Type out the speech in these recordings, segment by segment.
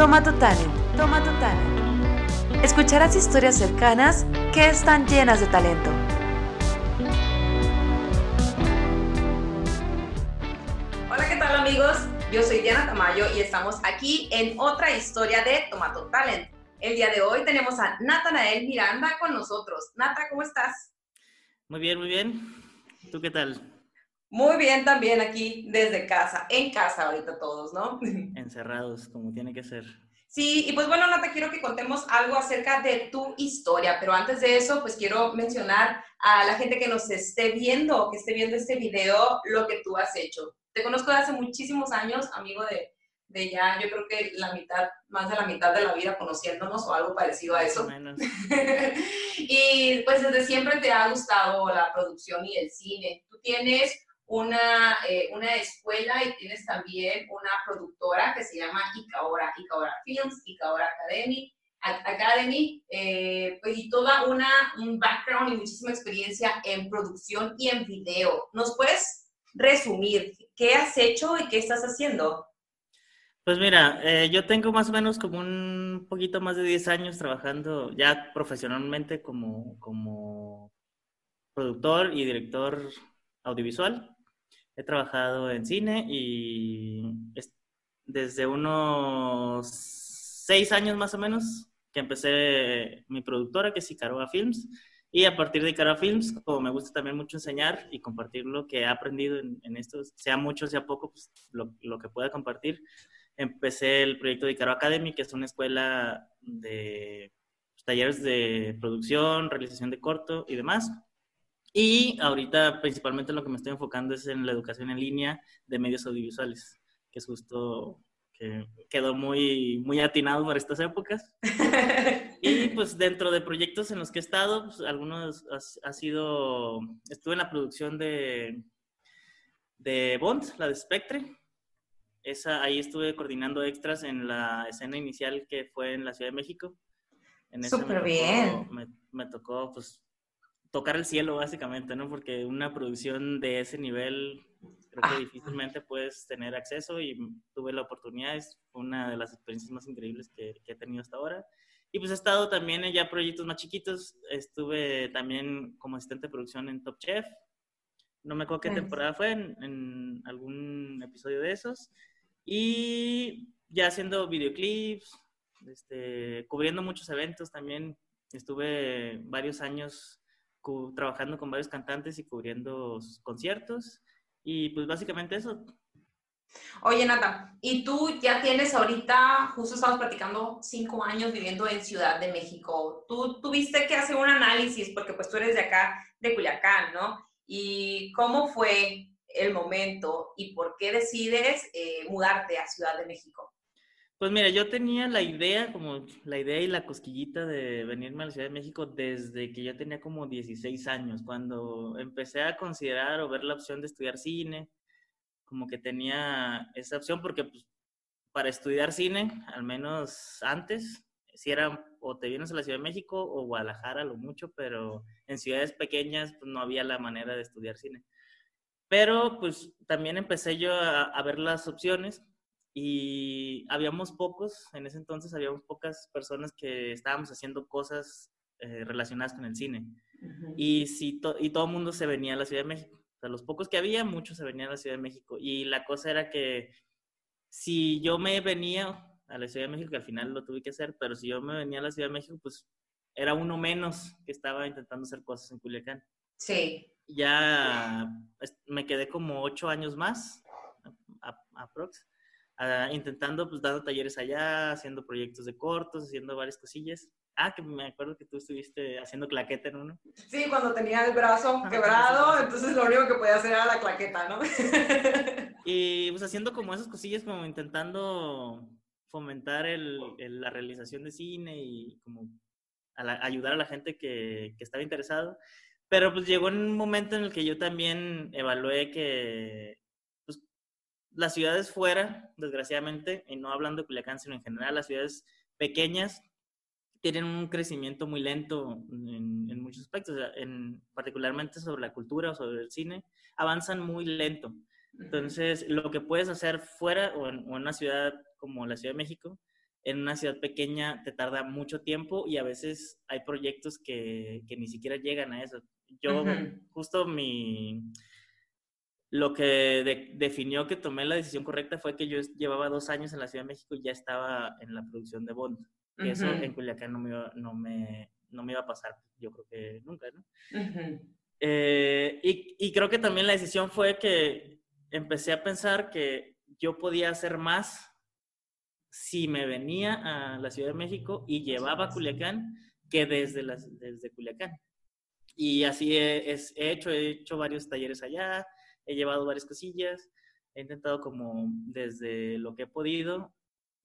Toma tu talent, toma tu talent. Escucharás historias cercanas que están llenas de talento. Hola, ¿qué tal amigos? Yo soy Diana Tamayo y estamos aquí en otra historia de Tomato Talent. El día de hoy tenemos a Natanael Miranda con nosotros. Nata, ¿cómo estás? Muy bien, muy bien. ¿Tú qué tal? Muy bien también aquí desde casa, en casa ahorita todos, ¿no? Encerrados, como tiene que ser. Sí, y pues bueno, Nata, quiero que contemos algo acerca de tu historia, pero antes de eso, pues quiero mencionar a la gente que nos esté viendo, que esté viendo este video, lo que tú has hecho. Te conozco de hace muchísimos años, amigo de, de ya, yo creo que la mitad, más de la mitad de la vida conociéndonos o algo parecido a eso. y pues desde siempre te ha gustado la producción y el cine. Tú tienes una, eh, una escuela y tienes también una productora que se llama Icaora, Icaora Films, Icaora Academy, Academy eh, pues, y toda una, un background y muchísima experiencia en producción y en video. ¿Nos puedes resumir qué has hecho y qué estás haciendo? Pues mira, eh, yo tengo más o menos como un poquito más de 10 años trabajando ya profesionalmente como, como productor y director audiovisual. He trabajado en cine y desde unos seis años más o menos que empecé mi productora, que es Icaroa Films. Y a partir de Icaroa Films, como me gusta también mucho enseñar y compartir lo que he aprendido en, esto, sea mucho, sea poco, pues lo, lo, que pueda compartir, empecé el proyecto de Icaroa Academy, que es una escuela de pues, talleres de producción, realización de corto y demás. Y ahorita principalmente lo que me estoy enfocando es en la educación en línea de medios audiovisuales, que es justo que quedó muy, muy atinado para estas épocas. y pues dentro de proyectos en los que he estado, pues, algunos ha, sido, estuve en la producción de, de Bond, la de Spectre. Esa, ahí estuve coordinando extras en la escena inicial que fue en la Ciudad de México. Súper bien. Me, me tocó pues tocar el cielo, básicamente, ¿no? Porque una producción de ese nivel, creo que ah. difícilmente puedes tener acceso y tuve la oportunidad, es una de las experiencias más increíbles que, he tenido hasta ahora. Y pues he estado también en ya proyectos más chiquitos, estuve también como asistente de producción en Top Chef, no me acuerdo qué temporada fue, en, algún episodio de esos, y ya haciendo videoclips, este, cubriendo muchos eventos también, estuve varios años trabajando con varios cantantes y cubriendo conciertos. Y pues básicamente eso. Oye, Nata, y tú ya tienes ahorita, justo estamos platicando, cinco años viviendo en Ciudad de México. Tú tuviste que hacer un análisis, porque pues tú eres de acá, de Culiacán, ¿no? ¿Y cómo fue el momento y por qué decides eh, mudarte a Ciudad de México? Pues mira, yo tenía la idea, como la idea y la cosquillita de venirme a la Ciudad de México desde que yo tenía como 16 años, cuando empecé a considerar o ver la opción de estudiar cine, como que tenía esa opción porque pues, para estudiar cine, al menos antes, si era o te vienes a la Ciudad de México o Guadalajara, lo mucho, pero en ciudades pequeñas pues, no había la manera de estudiar cine. Pero pues también empecé yo a, a ver las opciones y habíamos pocos, en ese entonces habíamos pocas personas que estábamos haciendo cosas eh, relacionadas con el cine. Y, si y todo el mundo se venía a la Ciudad de México. O sea, los pocos que había, muchos se venían a la Ciudad de México. Y la cosa era que si yo me venía a la Ciudad de México, que al final lo tuve que hacer, pero si yo me venía a la Ciudad de México, pues era uno menos que estaba intentando hacer cosas en Culiacán. Sí. Ya me quedé como ocho años más, aprox. Ah, intentando, pues, dando talleres allá, haciendo proyectos de cortos, haciendo varias cosillas. Ah, que me acuerdo que tú estuviste haciendo claqueta en uno. Sí, cuando tenía el brazo quebrado, entonces lo único que podía hacer era la claqueta, ¿no? y pues haciendo como esas cosillas, como intentando fomentar el, la realización de cine y como ayudar a la gente que, que estaba interesado. Pero pues llegó un momento en el que yo también evalué que las ciudades fuera, desgraciadamente, y no hablando de Culiacán, sino en general, las ciudades pequeñas tienen un crecimiento muy lento en, muchos aspectos, en, particularmente sobre la cultura o sobre el cine, avanzan muy lento. Entonces, lo que puedes hacer fuera o en, una ciudad como la Ciudad de México, en una ciudad pequeña te tarda mucho tiempo y a veces hay proyectos que, que ni siquiera llegan a eso. Yo, justo mi, lo que definió que tomé la decisión correcta fue que yo llevaba dos años en la Ciudad de México y ya estaba en la producción de Bond. Y eso en Culiacán no me, iba, no, me, no me iba a pasar, yo creo que nunca, ¿no? Eh, y, y creo que también la decisión fue que empecé a pensar que yo podía hacer más si me venía a la Ciudad de México y llevaba a Culiacán que desde, las, desde Culiacán. Y así he, he, hecho, he hecho varios talleres allá, he llevado varias cosillas, he intentado como desde lo que he podido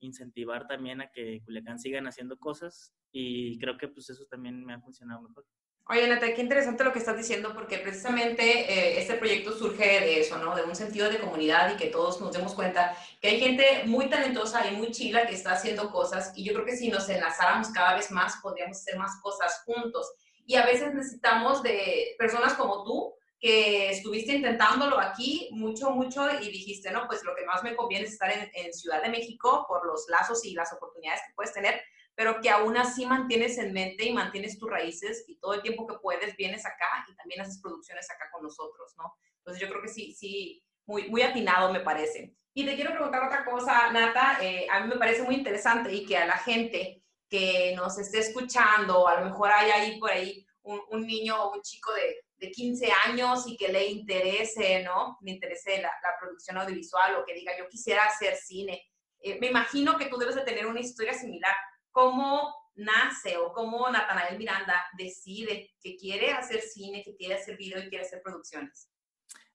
incentivar también a que Culiacán sigan haciendo cosas y creo que pues eso también me ha funcionado mejor. Oye, Natalia, qué interesante lo que estás diciendo, porque precisamente eh, este proyecto surge de eso, ¿no? De un sentido de comunidad y que todos nos demos cuenta que hay gente muy talentosa y muy chila que está haciendo cosas y yo creo que si nos enlazáramos cada vez más, podríamos hacer más cosas juntos. Y a veces necesitamos de personas como tú, que estuviste intentándolo aquí mucho, mucho y dijiste, no, pues lo que más me conviene es estar en, Ciudad de México por los lazos y las oportunidades que puedes tener, pero que aún así mantienes en mente y mantienes tus raíces y todo el tiempo que puedes vienes acá y también haces producciones acá con nosotros, ¿no? Entonces yo creo que sí, sí, muy, muy atinado me parece. Y te quiero preguntar otra cosa, Nata, eh, a mí me parece muy interesante y que a la gente que nos esté escuchando, a lo mejor hay ahí por ahí un, un niño o un chico de, de, 15 años y que le interese, ¿no? Le interese la, la producción audiovisual o que diga, yo quisiera hacer cine. Eh, me imagino que tú debes de tener una historia similar cómo nace o cómo Natanael Miranda decide que quiere hacer cine, que quiere hacer video y quiere hacer producciones.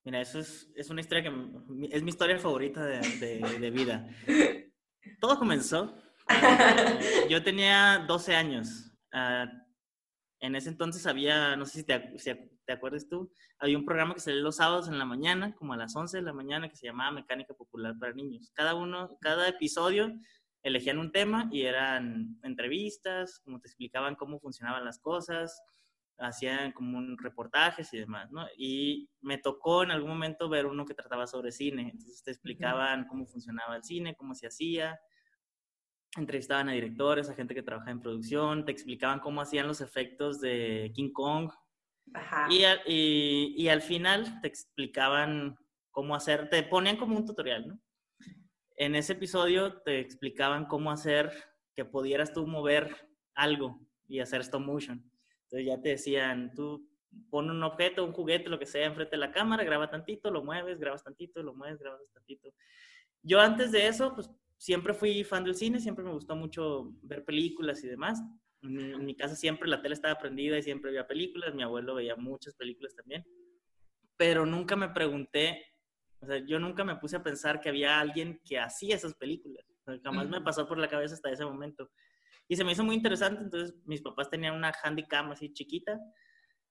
Mira, eso es, es una historia que es mi historia favorita de, de, vida. Todo comenzó. Yo tenía 12 años. Uh, en ese entonces había, no sé si te, si te acuerdas tú, había un programa que salía los sábados en la mañana, como a las 11 de la mañana, que se llamaba Mecánica Popular para Niños. Cada uno, cada episodio elegían un tema y eran entrevistas, como te explicaban cómo funcionaban las cosas, hacían como un reportajes y demás, ¿no? Y me tocó en algún momento ver uno que trataba sobre cine, entonces te explicaban cómo funcionaba el cine, cómo se hacía, entrevistaban a directores, a gente que trabaja en producción, te explicaban cómo hacían los efectos de King Kong. Y, al final te explicaban cómo hacer, te ponían como un tutorial, ¿no? en ese episodio te explicaban cómo hacer que pudieras tú mover algo y hacer stop motion. Entonces ya te decían, tú pon un objeto, un juguete, lo que sea, enfrente de la cámara, graba tantito, lo mueves, grabas tantito, lo mueves, grabas tantito. Yo antes de eso, pues siempre fui fan del cine, siempre me gustó mucho ver películas y demás. En mi casa siempre la tele estaba prendida y siempre veía películas, mi abuelo veía muchas películas también, pero nunca me pregunté o sea, yo nunca me puse a pensar que había alguien que hacía esas películas. jamás me pasó por la cabeza hasta ese momento. Y se me hizo muy interesante, entonces mis papás tenían una handycam así chiquita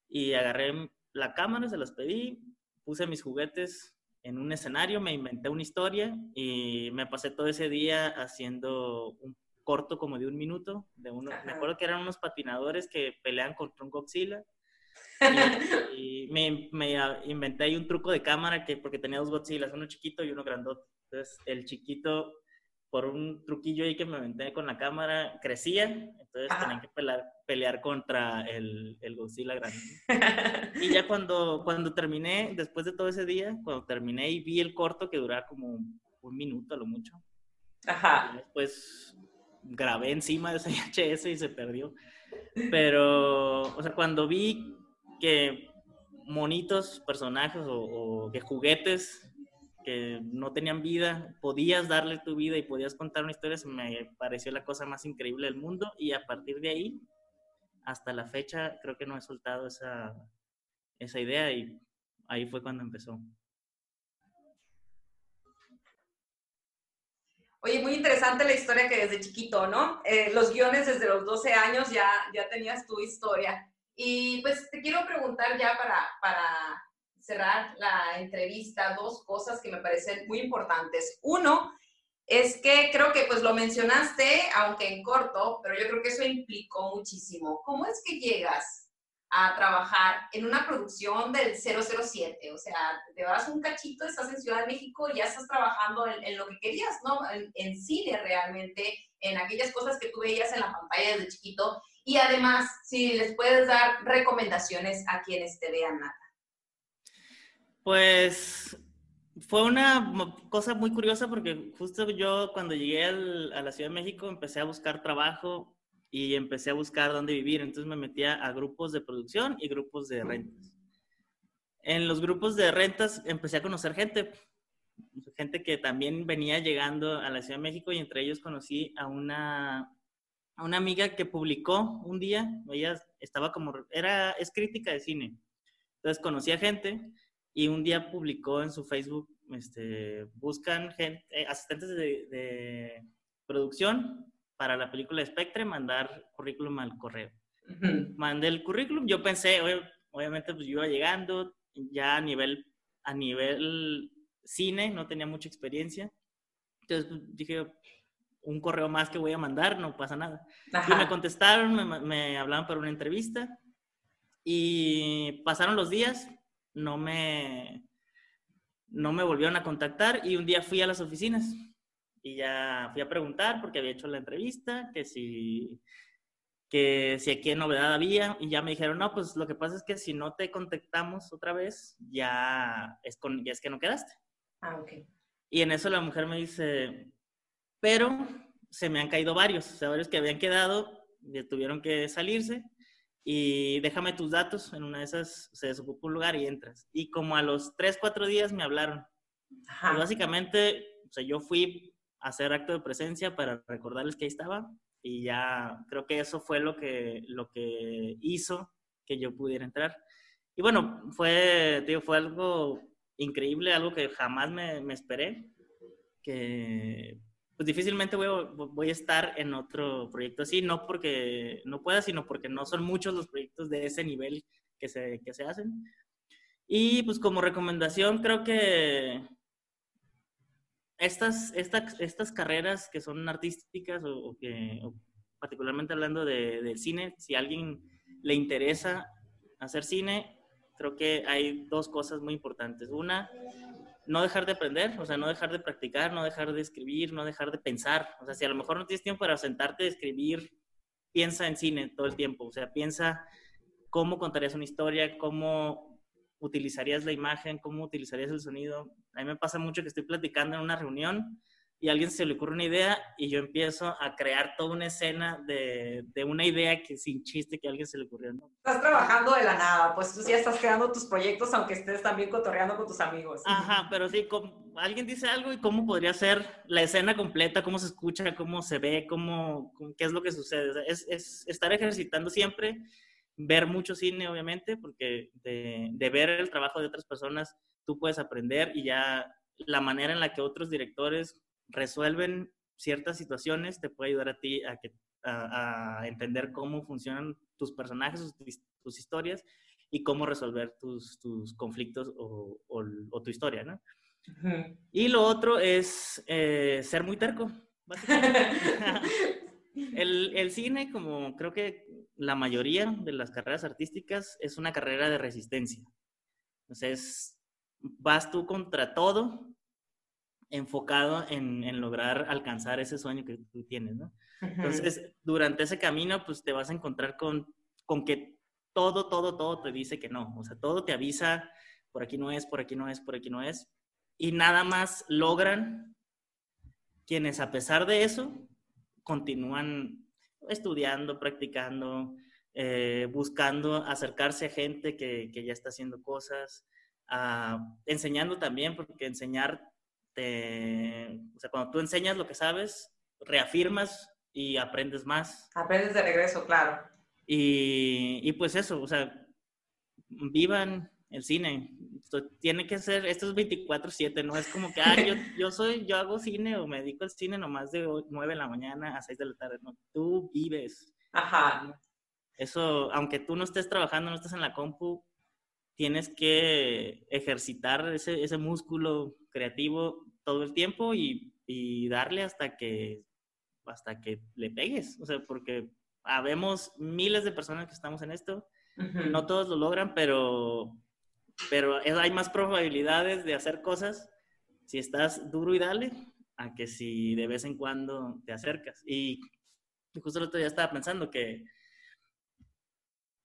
y agarré la cámara, se las pedí, puse mis juguetes en un escenario, me inventé una historia y me pasé todo ese día haciendo un corto como de un minuto. De uno, me acuerdo que eran unos patinadores que pelean contra un Godzilla y, me, me, inventé ahí un truco de cámara que porque tenía dos Godzillas, uno chiquito y uno grandote. Entonces, el chiquito, por un truquillo ahí que me inventé con la cámara, crecía. Entonces, tenía que pelear, pelear contra el, el Godzilla grande. y ya cuando, cuando terminé, después de todo ese día, cuando terminé y vi el corto que duraba como un minuto a lo mucho. Ajá. Después grabé encima de ese VHS y se perdió. Pero, o sea, cuando vi que monitos, personajes o, que juguetes que no tenían vida, podías darle tu vida y podías contar una historia, me pareció la cosa más increíble del mundo y a partir de ahí, hasta la fecha, creo que no he soltado esa, esa idea y ahí fue cuando empezó. Oye, muy interesante la historia que desde chiquito, ¿no? Eh, los guiones desde los 12 años ya, ya tenías tu historia. Y pues te quiero preguntar ya para, para cerrar la entrevista dos cosas que me parecen muy importantes. Uno es que creo que pues lo mencionaste, aunque en corto, pero yo creo que eso implicó muchísimo. ¿Cómo es que llegas a trabajar en una producción del 007, o sea, te vas un cachito, estás en Ciudad de México y ya estás trabajando en, lo que querías, ¿no? En, cine realmente, en aquellas cosas que tú veías en la pantalla desde chiquito. Y además, si les puedes dar recomendaciones a quienes te vean, Nata. Pues fue una cosa muy curiosa porque justo yo cuando llegué a la Ciudad de México empecé a buscar trabajo y empecé a buscar dónde vivir. Entonces me metía a grupos de producción y grupos de rentas. En los grupos de rentas empecé a conocer gente, gente que también venía llegando a la Ciudad de México y entre ellos conocí a una, a una amiga que publicó un día, ella estaba como, era, es crítica de cine. Entonces conocí a gente y un día publicó en su Facebook, este, buscan gente, eh, asistentes de, de producción para la película Spectre mandar currículum al correo. Mandé el currículum, yo pensé, obviamente pues yo iba llegando, ya a nivel, a nivel cine, no tenía mucha experiencia. Entonces pues, dije, un correo más que voy a mandar, no pasa nada. Y me contestaron, me, me, hablaban para una entrevista y pasaron los días, no me, no me volvieron a contactar y un día fui a las oficinas y ya fui a preguntar porque había hecho la entrevista, que si, que si aquí novedad había, y ya me dijeron, no, pues lo que pasa es que si no te contactamos otra vez, ya es, con, ya es que no quedaste. Ah, ok. Y en eso la mujer me dice, pero se me han caído varios, o sea, varios que habían quedado, tuvieron que salirse, y déjame tus datos, en una de esas se desocupa un lugar y entras. Y como a los tres, cuatro días me hablaron. Pues básicamente, o sea, yo fui hacer acto de presencia para recordarles que ahí estaba y ya creo que eso fue lo que, lo que hizo que yo pudiera entrar. Y bueno, fue, digo, fue algo increíble, algo que jamás me, me esperé, que pues difícilmente voy, voy, a estar en otro proyecto así, no porque no pueda, sino porque no son muchos los proyectos de ese nivel que se, que se hacen. Y pues como recomendación, creo que estas, estas, estas carreras que son artísticas o, que, particularmente hablando de, del cine, si a alguien le interesa hacer cine, creo que hay dos cosas muy importantes. Una, no dejar de aprender, o sea, no dejar de practicar, no dejar de escribir, no dejar de pensar. O sea, si a lo mejor no tienes tiempo para sentarte a escribir, piensa en cine todo el tiempo. O sea, piensa cómo contarías una historia, cómo utilizarías la imagen, cómo utilizarías el sonido. A mí me pasa mucho que estoy platicando en una reunión y a alguien se le ocurre una idea y yo empiezo a crear toda una escena de, de una idea que sin chiste que a alguien se le ocurrió. Estás trabajando de la nada, pues tú ya estás creando tus proyectos aunque estés también cotorreando con tus amigos. Ajá, pero sí, como, alguien dice algo y cómo podría ser la escena completa, cómo se escucha, cómo se ve, cómo, qué es lo que sucede. es, es estar ejercitando siempre ver mucho cine, obviamente, porque de, de, ver el trabajo de otras personas tú puedes aprender y ya la manera en la que otros directores resuelven ciertas situaciones te puede ayudar a ti a, que, a, entender cómo funcionan tus personajes, tus, historias y cómo resolver tus, tus conflictos o, o, tu historia, ¿no? Y lo otro es eh, ser muy terco, el, el, cine, como creo que la mayoría de las carreras artísticas, es una carrera de resistencia. Entonces, vas tú contra todo, enfocado en, en lograr alcanzar ese sueño que tú tienes, ¿no? Entonces, durante ese camino, pues te vas a encontrar con, con que todo, todo, todo te dice que no. O sea, todo te avisa, por aquí no es, por aquí no es, por aquí no es. Y nada más logran quienes, a pesar de eso, continúan estudiando, practicando, eh, buscando acercarse a gente que, que, ya está haciendo cosas, enseñando también, porque enseñar, o sea, cuando tú enseñas lo que sabes, reafirmas y aprendes más. Aprendes de regreso, claro. Y, y pues eso, o sea, vivan el cine, tiene que ser, esto es 24/7, no es como que, ah, yo, yo, soy, yo hago cine o me dedico al cine nomás de 9 de la mañana a 6 de la tarde, no, tú vives. Ajá. Eso, aunque tú no estés trabajando, no estés en la compu, tienes que ejercitar ese, ese músculo creativo todo el tiempo y, y, darle hasta que, hasta que le pegues, o sea, porque habemos miles de personas que estamos en esto. No todos lo logran, pero, pero hay más probabilidades de hacer cosas si estás duro y dale a que si de vez en cuando te acercas. Y justo el otro día estaba pensando que,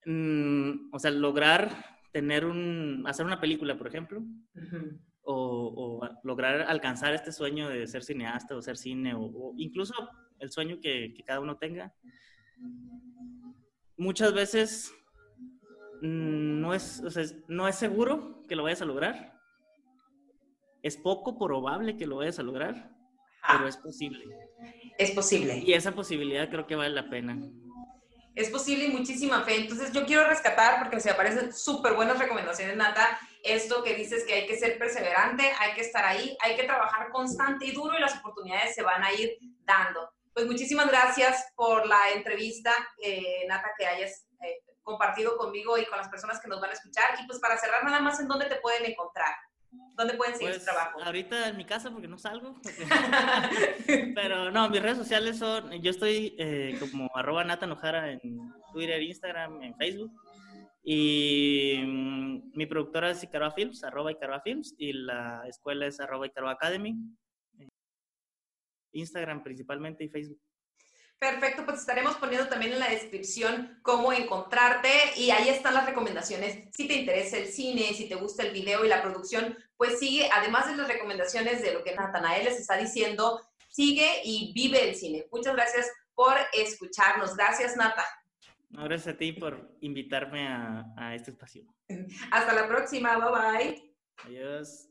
mm, o sea, lograr tener un, hacer una película, por ejemplo, o, lograr alcanzar este sueño de ser cineasta o ser cine, o, incluso el sueño que, cada uno tenga, muchas veces no es, no es seguro que lo vayas a lograr. Es poco probable que lo vayas a lograr, pero es posible. Es posible. Y esa posibilidad creo que vale la pena es posible y muchísima fe. Entonces yo quiero rescatar, porque me parecen súper buenas recomendaciones, Nata, esto que dices que hay que ser perseverante, hay que estar ahí, hay que trabajar constante y duro y las oportunidades se van a ir dando. Pues muchísimas gracias por la entrevista, eh, Nata, que hayas eh, compartido conmigo y con las personas que nos van a escuchar. Y pues para cerrar nada más, ¿en dónde te pueden encontrar? ¿Dónde pueden seguir pues, trabajo? Ahorita en mi casa porque no salgo. Pero no, mis redes sociales son, yo estoy eh, como arroba natanojara en Twitter, Instagram, en Facebook. Y mm, mi productora es Icaroa Films, arroba Icaroa Films, y la escuela es arroba Icaroa Academy. Instagram principalmente y Facebook. Perfecto, pues estaremos poniendo también en la descripción cómo encontrarte y ahí están las recomendaciones. Si te interesa el cine, si te gusta el video y la producción, pues sigue, además de las recomendaciones de lo que Natanael les está diciendo, sigue y vive el cine. Muchas gracias por escucharnos. Gracias, Nata. Gracias a ti por invitarme a, a este espacio. Hasta la próxima. Bye bye. Adiós.